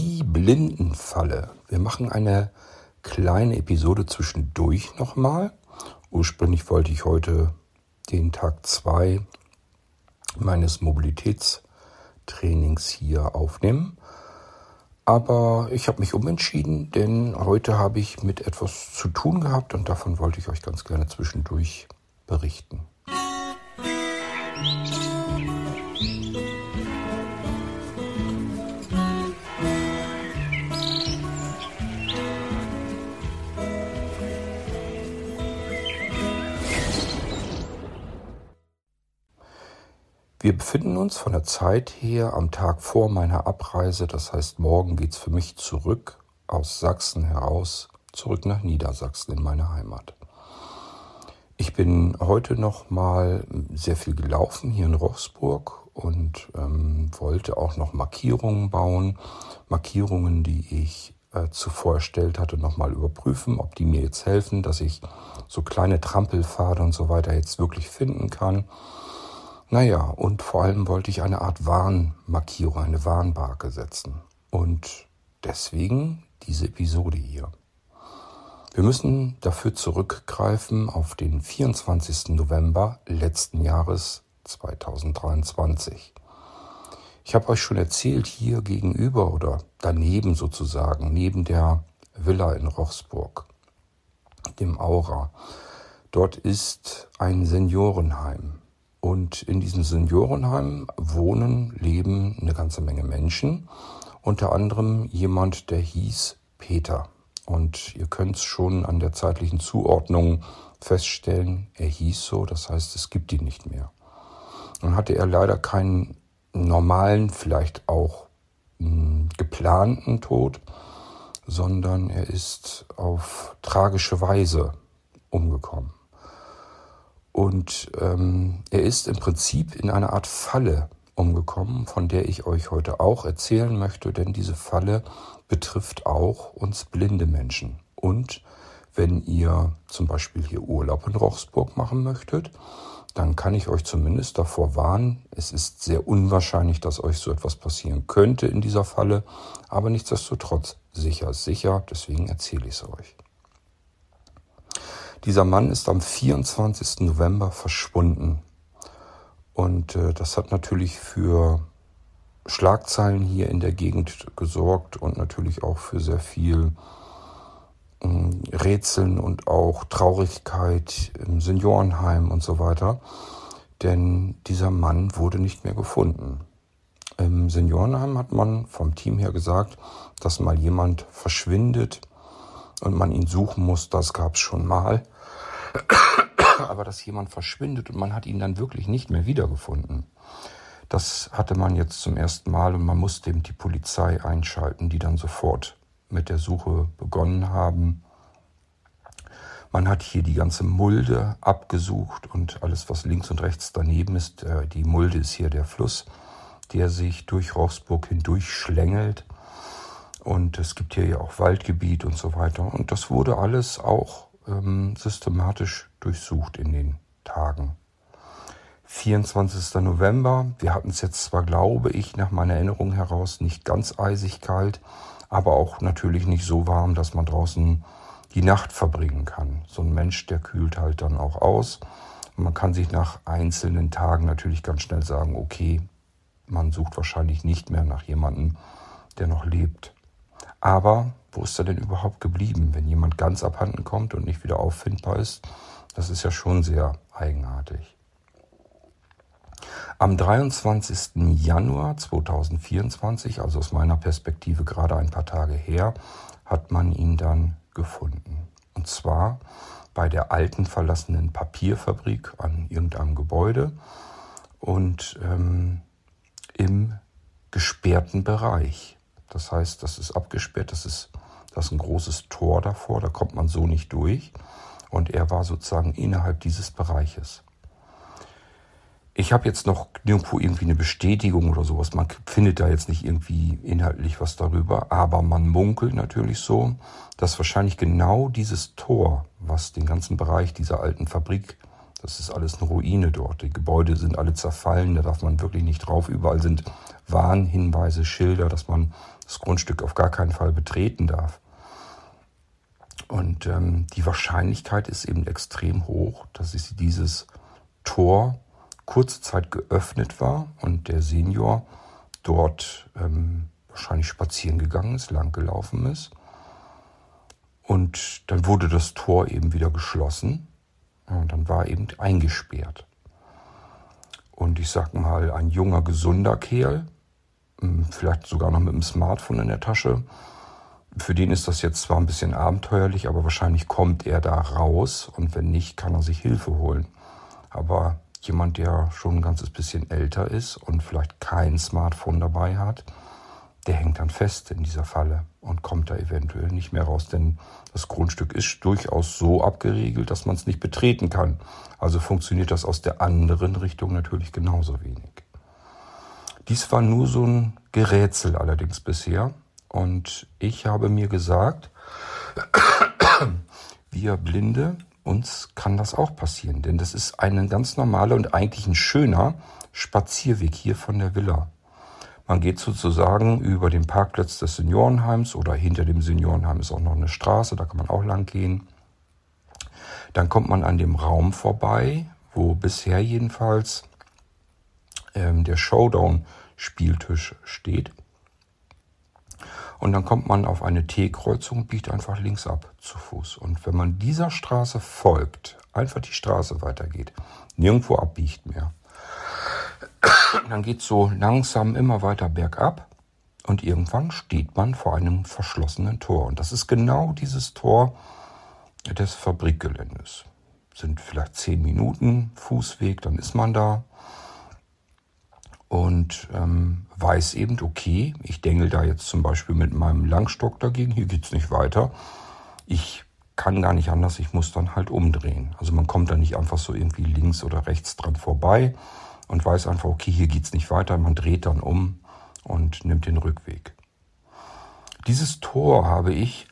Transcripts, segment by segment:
Die Blindenfalle. Wir machen eine kleine Episode zwischendurch nochmal. Ursprünglich wollte ich heute den Tag 2 meines Mobilitätstrainings hier aufnehmen. Aber ich habe mich umentschieden, denn heute habe ich mit etwas zu tun gehabt und davon wollte ich euch ganz gerne zwischendurch berichten. Wir befinden uns von der Zeit her am Tag vor meiner Abreise, das heißt morgen geht es für mich zurück aus Sachsen heraus, zurück nach Niedersachsen in meine Heimat. Ich bin heute noch mal sehr viel gelaufen hier in Rochsburg und ähm, wollte auch noch Markierungen bauen, Markierungen, die ich äh, zuvor erstellt hatte, noch mal überprüfen, ob die mir jetzt helfen, dass ich so kleine Trampelpfade und so weiter jetzt wirklich finden kann. Naja, und vor allem wollte ich eine Art Warnmarkierung, eine Warnbarke setzen. Und deswegen diese Episode hier. Wir müssen dafür zurückgreifen auf den 24. November letzten Jahres 2023. Ich habe euch schon erzählt, hier gegenüber oder daneben sozusagen, neben der Villa in Rochsburg, dem Aura, dort ist ein Seniorenheim. Und in diesem Seniorenheim wohnen, leben eine ganze Menge Menschen. Unter anderem jemand, der hieß Peter. Und ihr könnt es schon an der zeitlichen Zuordnung feststellen, er hieß so, das heißt, es gibt ihn nicht mehr. Dann hatte er leider keinen normalen, vielleicht auch mh, hm, geplanten Tod, sondern er ist auf tragische Weise umgekommen. Und ähm, er ist im Prinzip in einer Art Falle umgekommen, von der ich euch heute auch erzählen möchte, denn diese Falle betrifft auch uns blinde Menschen. Und wenn ihr zum Beispiel hier Urlaub in Rochsburg machen möchtet, dann kann ich euch zumindest davor warnen, es ist sehr unwahrscheinlich, dass euch so etwas passieren könnte in dieser Falle, aber nichtsdestotrotz sicher ist sicher, deswegen erzähle ich es euch. Dieser Mann ist am 24. November verschwunden. Und äh, das hat natürlich für Schlagzeilen hier in der Gegend gesorgt und natürlich auch für sehr viel äh, Rätseln und auch Traurigkeit im Seniorenheim und so weiter. Denn dieser Mann wurde nicht mehr gefunden. Im Seniorenheim hat man vom Team her gesagt, dass mal jemand verschwindet, und man ihn suchen muss, das gab es schon mal. Aber dass jemand verschwindet und man hat ihn dann wirklich nicht mehr wiedergefunden, das hatte man jetzt zum ersten Mal und man musste eben die Polizei einschalten, die dann sofort mit der Suche begonnen haben. Man hat hier die ganze Mulde abgesucht und alles, was links und rechts daneben ist. Äh, die Mulde ist hier der Fluss, der sich durch Rochsburg hindurch schlängelt. Und es gibt hier ja auch Waldgebiet und so weiter. Und das wurde alles auch ähm, systematisch durchsucht in den Tagen. 24. November, wir hatten es jetzt zwar, glaube ich, nach meiner Erinnerung heraus nicht ganz eisig kalt, aber auch natürlich nicht so warm, dass man draußen die Nacht verbringen kann. So ein Mensch, der kühlt halt dann auch aus. Und man kann sich nach einzelnen Tagen natürlich ganz schnell sagen, okay, man sucht wahrscheinlich nicht mehr nach jemandem, der noch lebt. Aber wo ist er denn überhaupt geblieben, wenn jemand ganz abhanden kommt und nicht wieder auffindbar ist? Das ist ja schon sehr eigenartig. Am 23. Januar 2024, also aus meiner Perspektive gerade ein paar Tage her, hat man ihn dann gefunden. Und zwar bei der alten verlassenen Papierfabrik an irgendeinem Gebäude und ähm, im gesperrten Bereich. Das heißt, das ist abgesperrt, das ist, das ist ein großes Tor davor, da kommt man so nicht durch. Und er war sozusagen innerhalb dieses Bereiches. Ich habe jetzt noch nirgendwo irgendwie eine Bestätigung oder sowas. Man findet da jetzt nicht irgendwie inhaltlich was darüber, aber man munkelt natürlich so, dass wahrscheinlich genau dieses Tor, was den ganzen Bereich dieser alten Fabrik Das ist alles eine Ruine dort. Die Gebäude sind alle zerfallen, da darf man wirklich nicht drauf. Überall sind Warnhinweise, Schilder, dass man das Grundstück auf gar keinen Fall betreten darf. Und ähm, die Wahrscheinlichkeit ist eben extrem hoch, dass dieses Tor kurze Zeit geöffnet war und der Senior dort ähm, wahrscheinlich spazieren gegangen ist, lang gelaufen ist. Und dann wurde das Tor eben wieder geschlossen und dann war eben eingesperrt. Und ich sag mal, ein junger, gesunder Kerl, vielleicht sogar noch mit einem Smartphone in der Tasche, für den ist das jetzt zwar ein bisschen abenteuerlich, aber wahrscheinlich kommt er da raus und wenn nicht, kann er sich Hilfe holen. Aber jemand, der schon ein ganzes bisschen älter ist und vielleicht kein Smartphone dabei hat, der hängt dann fest in dieser Falle und kommt da eventuell nicht mehr raus, denn das Grundstück ist durchaus so abgeriegelt, dass man es nicht betreten kann. Also funktioniert das aus der anderen Richtung natürlich genauso wenig. Dies war nur so ein Gerätsel allerdings bisher und ich habe mir gesagt, wir Blinde, uns kann das auch passieren, denn das ist ein ganz normaler und eigentlich ein schöner Spazierweg hier von der Villa. Man geht sozusagen über den Parkplatz des Seniorenheims oder hinter dem Seniorenheim ist auch noch eine Straße, da kann man auch lang gehen. Dann kommt man an dem Raum vorbei, wo bisher jedenfalls der Showdown-Spieltisch steht. Und dann kommt man auf eine T-Kreuzung und biegt einfach links ab zu Fuß. Und wenn man dieser Straße folgt, einfach die Straße weitergeht, nirgendwo abbiegt mehr, dann geht so langsam immer weiter bergab und irgendwann steht man vor einem verschlossenen Tor. Und das ist genau dieses Tor des Fabrikgeländes. Sind vielleicht zehn Minuten Fußweg, dann ist man da und ähm, weiß eben, okay, ich dengel da jetzt zum Beispiel mit meinem Langstock dagegen, hier geht's nicht weiter. Ich kann gar nicht anders, ich muss dann halt umdrehen. Also man kommt da nicht einfach so irgendwie links oder rechts dran vorbei, und weiß einfach, okay, hier geht's nicht weiter. Man dreht dann um und nimmt den Rückweg. Dieses Tor habe ich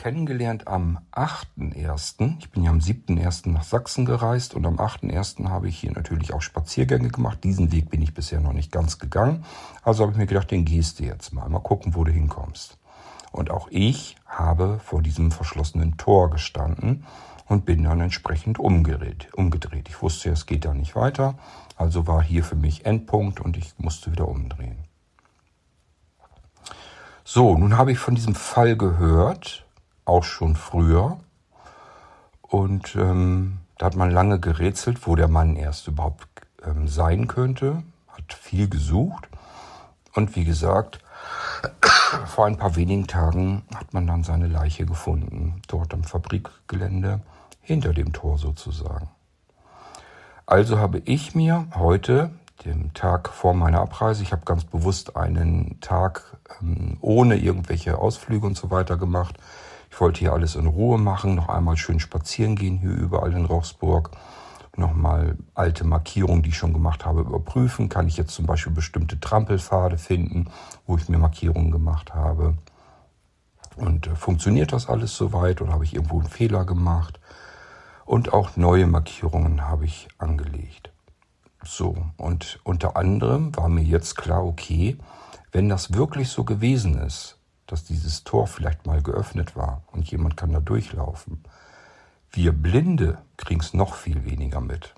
kennengelernt am 8.1. Ich bin ja am 7.1. nach Sachsen gereist und am 8.1. habe ich hier natürlich auch Spaziergänge gemacht. Diesen Weg bin ich bisher noch nicht ganz gegangen. Also habe ich mir gedacht, den gehst du jetzt mal. Mal gucken, wo du hinkommst. Und auch ich habe vor diesem verschlossenen Tor gestanden und bin dann entsprechend umgedreht. umgedreht. Ich wusste, es geht da nicht weiter, also war hier für mich Endpunkt und ich musste wieder umdrehen. So, nun habe ich von diesem Fall gehört, auch schon früher. Und ähm, da hat man lange gerätselt, wo der Mann erst überhaupt ähm, sein könnte, hat viel gesucht. Und wie gesagt, vor ein paar wenigen Tagen hat man dann seine Leiche gefunden, dort am Fabrikgelände hinter dem Tor sozusagen. Also habe ich mir heute, den Tag vor meiner Abreise, ich habe ganz bewusst einen Tag ähm, ohne irgendwelche Ausflüge und so weiter gemacht. Ich wollte hier alles in Ruhe machen, noch einmal schön spazieren gehen hier überall in Rochsburg. Nochmal alte Markierungen, die ich schon gemacht habe, überprüfen. Kann ich jetzt zum Beispiel bestimmte Trampelpfade finden, wo ich mir Markierungen gemacht habe? Und äh, funktioniert das alles soweit oder habe ich irgendwo einen Fehler gemacht? und auch neue Markierungen habe ich angelegt. So, und unter anderem war mir jetzt klar, okay, wenn das wirklich so gewesen ist, dass dieses Tor vielleicht mal geöffnet war und jemand kann da durchlaufen, wir Blinde kriegen es noch viel weniger mit.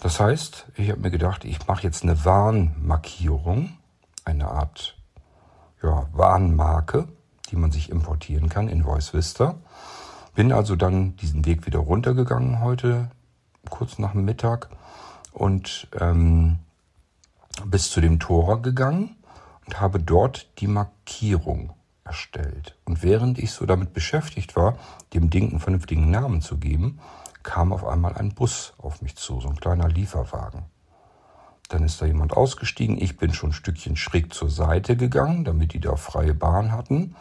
Das heißt, ich habe mir gedacht, ich mache jetzt eine Warnmarkierung, eine Art ja, Warnmarke, die man sich importieren kann in Voice Vista. Bin also dann diesen Weg wieder runtergegangen heute, kurz nach dem Mittag, und ähm, bis zu dem Tor gegangen und habe dort die Markierung erstellt. Und während ich so damit beschäftigt war, dem Ding einen vernünftigen Namen zu geben, kam auf einmal ein Bus auf mich zu, so ein kleiner Lieferwagen. Dann ist da jemand ausgestiegen. Ich bin schon ein Stückchen schräg zur Seite gegangen, damit die da freie Bahn hatten.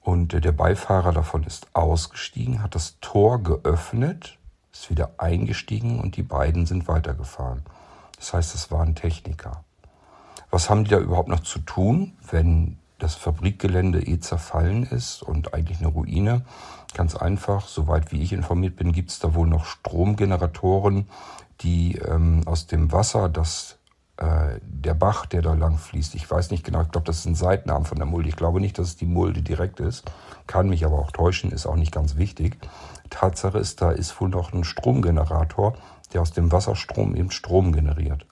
Und der Beifahrer davon ist ausgestiegen, hat das Tor geöffnet, ist wieder eingestiegen und die beiden sind weitergefahren. Das heißt, es waren Techniker. Was haben die da überhaupt noch zu tun, wenn das Fabrikgelände eh zerfallen ist und eigentlich eine Ruine. Ganz einfach, soweit wie ich informiert bin, gibt es da wohl noch Stromgeneratoren, die ähm, aus dem Wasser, das äh, der Bach, der da lang fließt, ich weiß nicht genau, ich glaube, das ist ein Seitenarm von der Mulde. Ich glaube nicht, dass es die Mulde direkt ist, kann mich aber auch täuschen, ist auch nicht ganz wichtig. Tatsache ist, da ist wohl noch ein Stromgenerator, der aus dem Wasserstrom eben Strom generiert.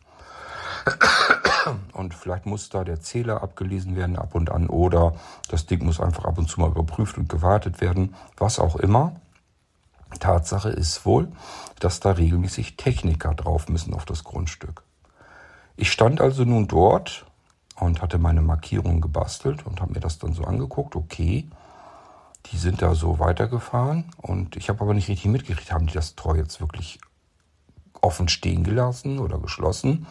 Und vielleicht muss da der Zähler abgelesen werden ab und an oder das Ding muss einfach ab und zu mal überprüft und gewartet werden, was auch immer. Tatsache ist wohl, dass da regelmäßig Techniker drauf müssen auf das Grundstück. Ich stand also nun dort und hatte meine Markierung gebastelt und habe mir das dann so angeguckt. Okay, die sind da so weitergefahren und ich habe aber nicht richtig mitgekriegt, haben die das Tor jetzt wirklich offen stehen gelassen oder geschlossen?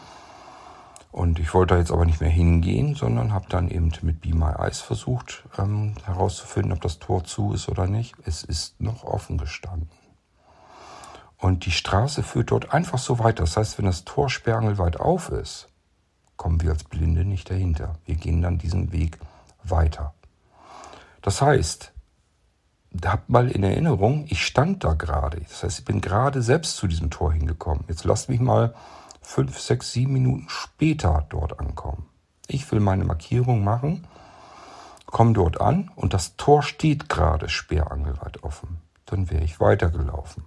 Und ich wollte da jetzt aber nicht mehr hingehen, sondern habe dann eben mit Be My Eyes versucht ähm, herauszufinden, ob das Tor zu ist oder nicht. Es ist noch offen gestanden. Und die Straße führt dort einfach so weiter. Das heißt, wenn das Tor sperrangelweit auf ist, kommen wir als Blinde nicht dahinter. Wir gehen dann diesen Weg weiter. Das heißt, habt mal in Erinnerung, ich stand da gerade. Das heißt, ich bin gerade selbst zu diesem Tor hingekommen. Jetzt lasst mich mal fünf, sechs, sieben Minuten später dort ankommen. Ich will meine Markierung machen, komme dort an und das Tor steht gerade sperrangelweit offen. Dann wäre ich weitergelaufen.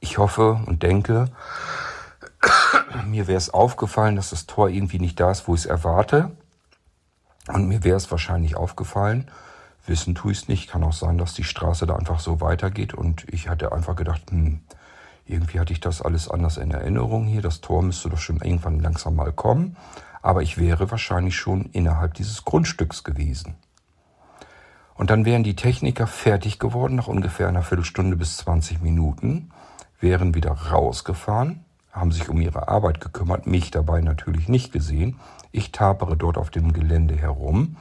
Ich hoffe und denke, mir wäre es aufgefallen, dass das Tor irgendwie nicht da ist, wo ich es erwarte. Und mir wäre es wahrscheinlich aufgefallen. Wissen tue ich es nicht. Kann auch sein, dass die Straße da einfach so weitergeht. Und ich hatte einfach gedacht, hm, irgendwie hatte ich das alles anders in Erinnerung hier. Das Tor müsste doch schon irgendwann langsam mal kommen. Aber ich wäre wahrscheinlich schon innerhalb dieses Grundstücks gewesen. Und dann wären die Techniker fertig geworden nach ungefähr einer Viertelstunde bis 20 Minuten, wären wieder rausgefahren, haben sich um ihre Arbeit gekümmert, mich dabei natürlich nicht gesehen. Ich tapere dort auf dem Gelände herum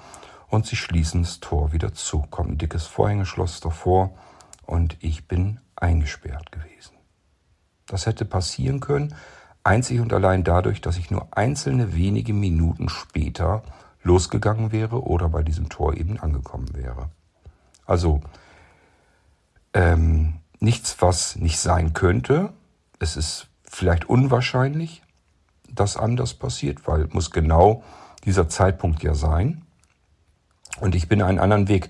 und sie schließen das Tor wieder zu. Kommt ein dickes Vorhängeschloss davor und ich bin eingesperrt gewesen. Das hätte passieren können, einzig und allein dadurch, dass ich nur einzelne wenige Minuten später losgegangen wäre oder bei diesem Tor eben angekommen wäre. Also ähm, nichts, was nicht sein könnte. Es ist vielleicht unwahrscheinlich, dass anders passiert, weil muss genau dieser Zeitpunkt ja sein. Und ich bin einen anderen Weg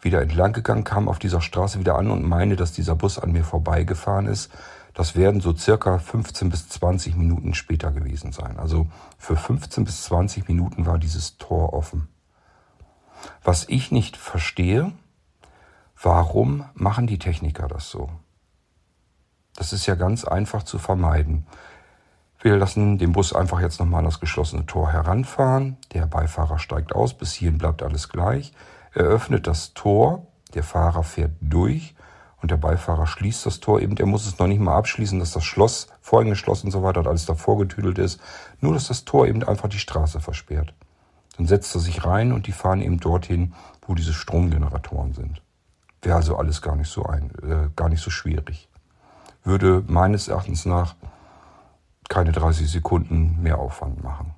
wieder entlang gegangen, kam auf dieser Straße wieder an und meine, dass dieser Bus an mir vorbeigefahren ist. Das werden so circa 15 bis 20 Minuten später gewesen sein. Also für 15 bis 20 Minuten war dieses Tor offen. Was ich nicht verstehe, warum machen die Techniker das so? Das ist ja ganz einfach zu vermeiden. Wir lassen den Bus einfach jetzt nochmal an das geschlossene Tor heranfahren. Der Beifahrer steigt aus, bis hierhin bleibt alles gleich. Er öffnet das Tor, der Fahrer fährt durch und der Beifahrer schließt das Tor eben. Er muss es noch nicht mal abschließen, dass das Schloss voreingeschlossen und so weiter alles davor getüdelt ist. Nur, dass das Tor eben einfach die Straße versperrt. Dann setzt er sich rein und die fahren eben dorthin, wo diese Stromgeneratoren sind. Wäre also alles gar nicht so ein, äh, gar nicht so schwierig. Würde meines Erachtens nach keine 30 Sekunden mehr Aufwand machen.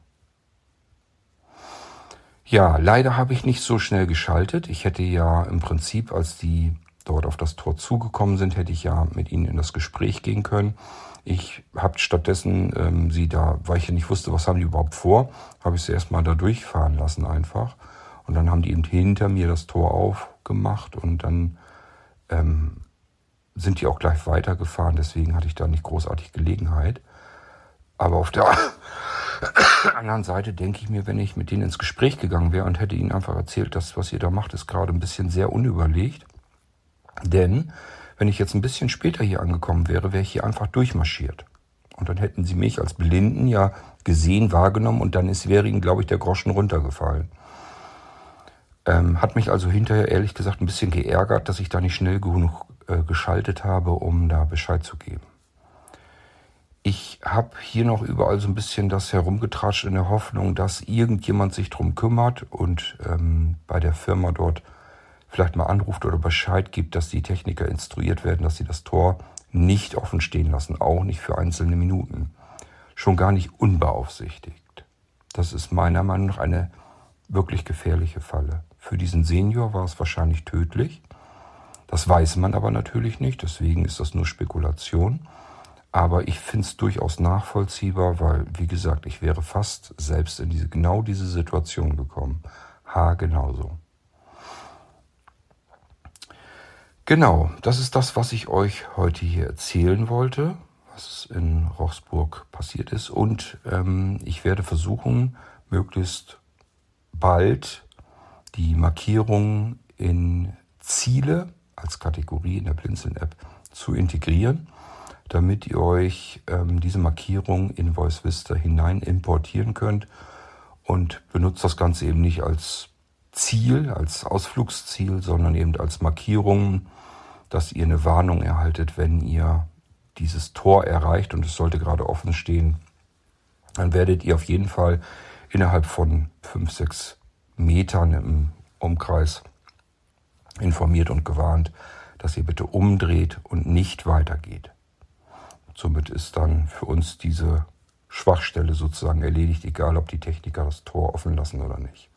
Ja, leider habe ich nicht so schnell geschaltet. Ich hätte ja im Prinzip, als die dort auf das Tor zugekommen sind, hätte ich ja mit ihnen in das Gespräch gehen können. Ich habe stattdessen ähm, sie da, weil ich ja nicht wusste, was haben die überhaupt vor, habe ich sie erstmal da durchfahren lassen einfach. Und dann haben die eben hinter mir das Tor aufgemacht und dann ähm, sind die auch gleich weitergefahren. Deswegen hatte ich da nicht großartig Gelegenheit. Aber auf der anderen Seite denke ich mir, wenn ich mit denen ins Gespräch gegangen wäre und hätte ihnen einfach erzählt, dass was ihr da macht, ist gerade ein bisschen sehr unüberlegt denn wenn ich jetzt ein bisschen später hier angekommen wäre, wäre ich hier einfach durchmarschiert. Und dann hätten sie mich als Blinden ja gesehen, wahrgenommen und dann ist, wäre ihnen, glaube ich, der Groschen runtergefallen. Ähm, hat mich also hinterher ehrlich gesagt ein bisschen geärgert, dass ich da nicht schnell genug äh, geschaltet habe, um da Bescheid zu geben. Ich habe hier noch überall so ein bisschen das herumgetratscht in der Hoffnung, dass irgendjemand sich drum kümmert und ähm, bei der Firma dort vielleicht mal anruft oder Bescheid gibt, dass die Techniker instruiert werden, dass sie das Tor nicht offen stehen lassen, auch nicht für einzelne Minuten. Schon gar nicht unbeaufsichtigt. Das ist meiner Meinung nach eine wirklich gefährliche Falle. Für diesen Senior war es wahrscheinlich tödlich. Das weiß man aber natürlich nicht, deswegen ist das nur Spekulation. Aber ich finde es durchaus nachvollziehbar, weil, wie gesagt, ich wäre fast selbst in diese, genau diese Situation gekommen. Ha, genauso. Genau, das ist das, was ich euch heute hier erzählen wollte, was in Rochsburg passiert ist. Und ähm, ich werde versuchen, möglichst bald die Markierung in Ziele als Kategorie in der Blinzeln-App zu integrieren, damit ihr euch ähm, diese Markierung in Voice Vista hinein importieren könnt und benutzt das Ganze eben nicht als Ziel, als Ausflugsziel, sondern eben als Markierung, dass ihr eine Warnung erhaltet, wenn ihr dieses Tor erreicht und es sollte gerade offen stehen. Dann werdet ihr auf jeden Fall innerhalb von fünf, sechs Metern im Umkreis informiert und gewarnt, dass ihr bitte umdreht und nicht weitergeht. Somit ist dann für uns diese Schwachstelle sozusagen erledigt, egal ob die Techniker das Tor offen lassen oder nicht.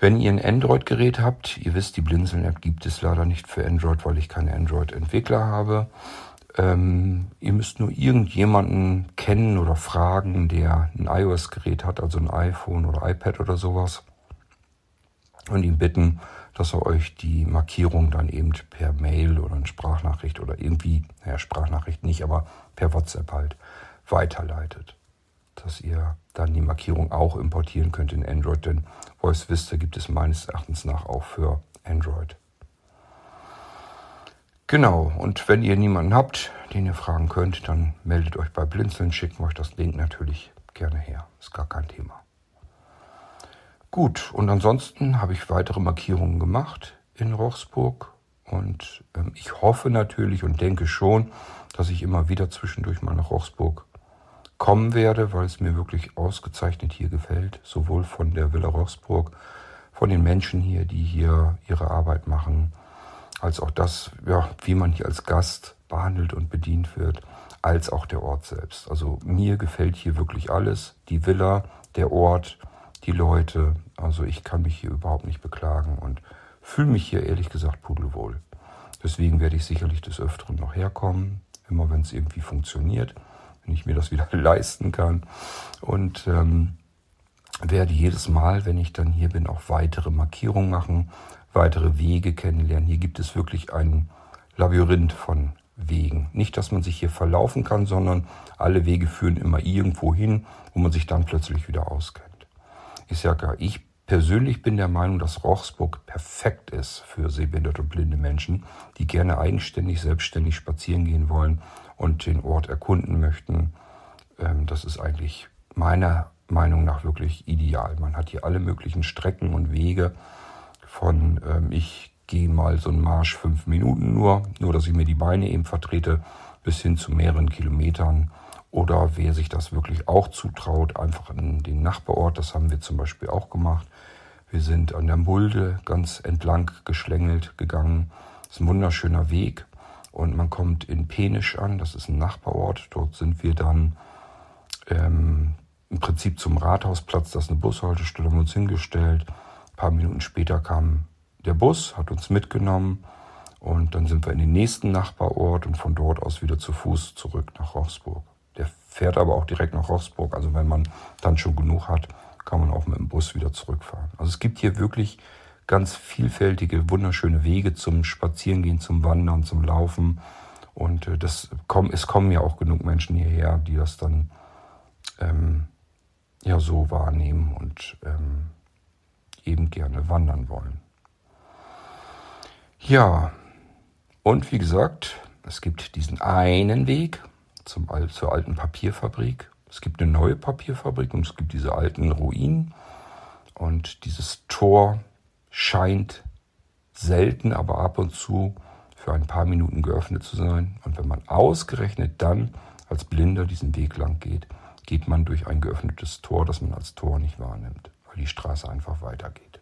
Wenn ihr ein Android-Gerät habt, ihr wisst, die Blinzeln-App gibt es leider nicht für Android, weil ich keine Android-Entwickler habe. Ähm, ihr müsst nur irgendjemanden kennen oder fragen, der ein iOS-Gerät hat, also ein iPhone oder iPad oder sowas. Und ihn bitten, dass er euch die Markierung dann eben per Mail oder eine Sprachnachricht oder irgendwie, naja, Sprachnachricht nicht, aber per WhatsApp halt weiterleitet. Dass ihr dann die Markierung auch importieren könnt in Android, denn Voice Vista gibt es meines Erachtens nach auch für Android. Genau, und wenn ihr niemanden habt, den ihr fragen könnt, dann meldet euch bei Blinzeln, schicken euch das Link natürlich gerne her. Ist gar kein Thema. Gut, und ansonsten habe ich weitere Markierungen gemacht in Rochsburg und ähm, ich hoffe natürlich und denke schon, dass ich immer wieder zwischendurch mal nach Rochsburg kommen werde, weil es mir wirklich ausgezeichnet hier gefällt, sowohl von der Villa Rochsburg, von den Menschen hier, die hier ihre Arbeit machen, als auch das, ja, wie man hier als Gast behandelt und bedient wird, als auch der Ort selbst. Also mir gefällt hier wirklich alles, die Villa, der Ort, die Leute. Also ich kann mich hier überhaupt nicht beklagen und fühle mich hier ehrlich gesagt pudelwohl. Deswegen werde ich sicherlich des Öfteren noch herkommen, immer wenn es irgendwie funktioniert ich mir das wieder leisten kann. Und ähm, werde jedes Mal, wenn ich dann hier bin, auch weitere Markierungen machen, weitere Wege kennenlernen. Hier gibt es wirklich ein Labyrinth von Wegen. Nicht, dass man sich hier verlaufen kann, sondern alle Wege führen immer irgendwo hin, wo man sich dann plötzlich wieder auskennt. Ich sage ja, ich persönlich bin der Meinung, dass Rochsburg perfekt ist für sehbehinderte und blinde Menschen, die gerne eigenständig, selbstständig spazieren gehen wollen und den Ort erkunden möchten. Ähm, das ist eigentlich meiner Meinung nach wirklich ideal. Man hat hier alle möglichen Strecken und Wege von ähm, ich gehe mal so einen Marsch fünf Minuten nur, nur dass ich mir die Beine eben vertrete, bis hin zu mehreren Kilometern. Oder wer sich das wirklich auch zutraut, einfach in den Nachbarort, das haben wir zum Beispiel auch gemacht. Wir sind an der Mulde ganz entlang geschlängelt gegangen. Das ist ein wunderschöner Weg. Und man kommt in Penisch an, das ist ein Nachbarort. Dort sind wir dann ähm, im Prinzip zum Rathausplatz, das ist eine Bushaltestelle, haben uns hingestellt. Ein paar Minuten später kam der Bus, hat uns mitgenommen und dann sind wir in den nächsten Nachbarort und von dort aus wieder zu Fuß zurück nach Rochsburg. Der fährt aber auch direkt nach Rochsburg, also wenn man dann schon genug hat, kann man auch mit dem Bus wieder zurückfahren. Also es gibt hier wirklich ganz vielfältige, wunderschöne Wege zum Spazierengehen, zum Wandern, zum Laufen. Und äh, das es kommen ja auch genug Menschen hierher, die das dann ähm, ja so wahrnehmen und ähm, eben gerne wandern wollen. Ja, und wie gesagt, es gibt diesen einen Weg zum, zur alten Papierfabrik. Es gibt eine neue Papierfabrik und es gibt diese alten Ruinen. Und dieses Tor scheint selten, aber ab und zu für ein paar Minuten geöffnet zu sein. Und wenn man ausgerechnet dann als Blinder diesen Weg lang geht, geht man durch ein geöffnetes Tor, das man als Tor nicht wahrnimmt, weil die Straße einfach weitergeht.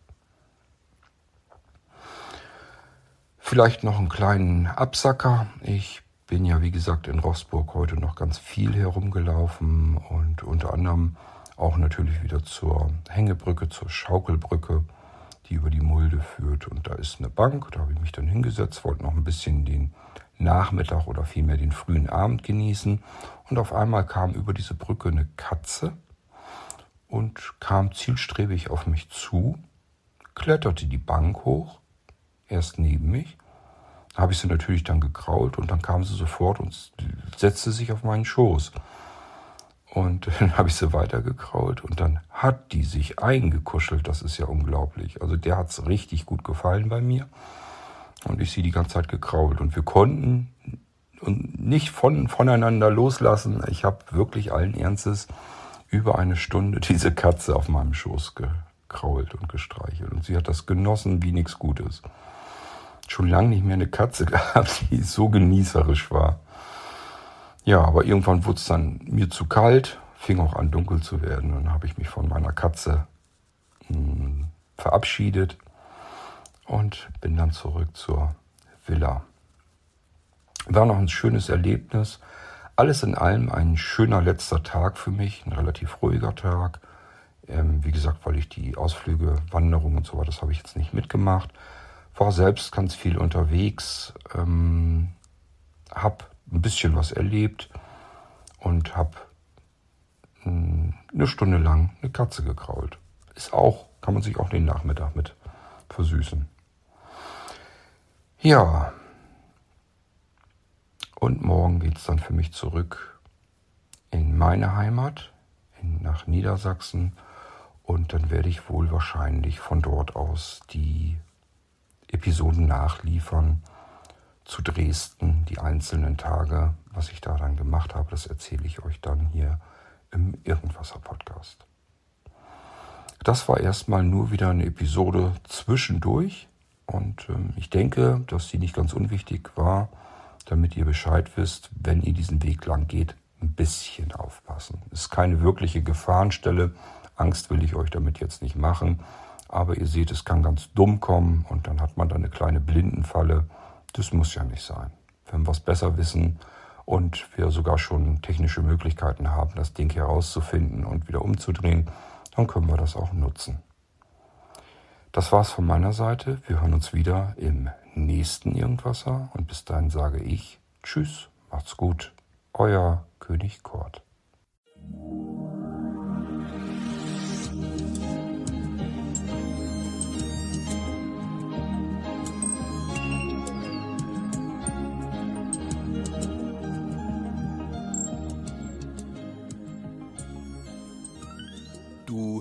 Vielleicht noch einen kleinen Absacker. Ich bin ja, wie gesagt, in Rossburg heute noch ganz viel herumgelaufen und unter anderem Auch natürlich wieder zur Hängebrücke, zur Schaukelbrücke, die über die Mulde führt. Und da ist eine Bank, da habe ich mich dann hingesetzt, wollte noch ein bisschen den Nachmittag oder vielmehr den frühen Abend genießen. Und auf einmal kam über diese Brücke eine Katze und kam zielstrebig auf mich zu, kletterte die Bank hoch, erst neben mich. Habe ich sie natürlich dann gekrault und dann kam sie sofort und setzte sich auf meinen Schoß. Und dann habe ich sie weitergekrault und dann hat die sich eingekuschelt. Das ist ja unglaublich. Also der hat es richtig gut gefallen bei mir. Und ich sie die ganze Zeit gekrault. Und wir konnten und nicht von, voneinander loslassen. Ich habe wirklich allen Ernstes über eine Stunde diese Katze auf meinem Schoß gekrault und gestreichelt. Und sie hat das genossen wie nichts Gutes. Schon lange nicht mehr eine Katze gehabt, die so genießerisch war. Ja, aber irgendwann wurde es dann mir zu kalt, fing auch an dunkel zu werden. Dann habe ich mich von meiner Katze mh, hm, verabschiedet und bin dann zurück zur Villa. War noch ein schönes Erlebnis. Alles in allem ein schöner letzter Tag für mich, ein relativ ruhiger Tag. Ähm, wie gesagt, weil ich die Ausflüge, Wanderungen und so weiter, das habe ich jetzt nicht mitgemacht. War selbst ganz viel unterwegs, ähm, habe ein bisschen was erlebt und habe hm, eine Stunde lang eine Katze gekrault. Ist auch, kann man sich auch den Nachmittag mit versüßen. Ja. Und morgen geht es dann für mich zurück in meine Heimat, in, nach Niedersachsen. Und dann werde ich wohl wahrscheinlich von dort aus die Episoden nachliefern zu Dresden, die einzelnen Tage, was ich da dann gemacht habe, das erzähle ich euch dann hier im Irgendwasser-Podcast. Das war erstmal nur wieder eine Episode zwischendurch und ähm, ich denke, dass sie nicht ganz unwichtig war, damit ihr Bescheid wisst, wenn ihr diesen Weg lang geht, ein bisschen aufpassen. Es ist keine wirkliche Gefahrenstelle. Angst will ich euch damit jetzt nicht machen. Aber ihr seht, es kann ganz dumm kommen und dann hat man da eine kleine Blindenfalle das muss ja nicht sein. Wenn wir es besser wissen und wir sogar schon technische Möglichkeiten haben, das Ding herauszufinden und wieder umzudrehen, dann können wir das auch nutzen. Das war's von meiner Seite. Wir hören uns wieder im nächsten Irgendwasser und bis dahin sage ich Tschüss, macht's gut, euer König Kort.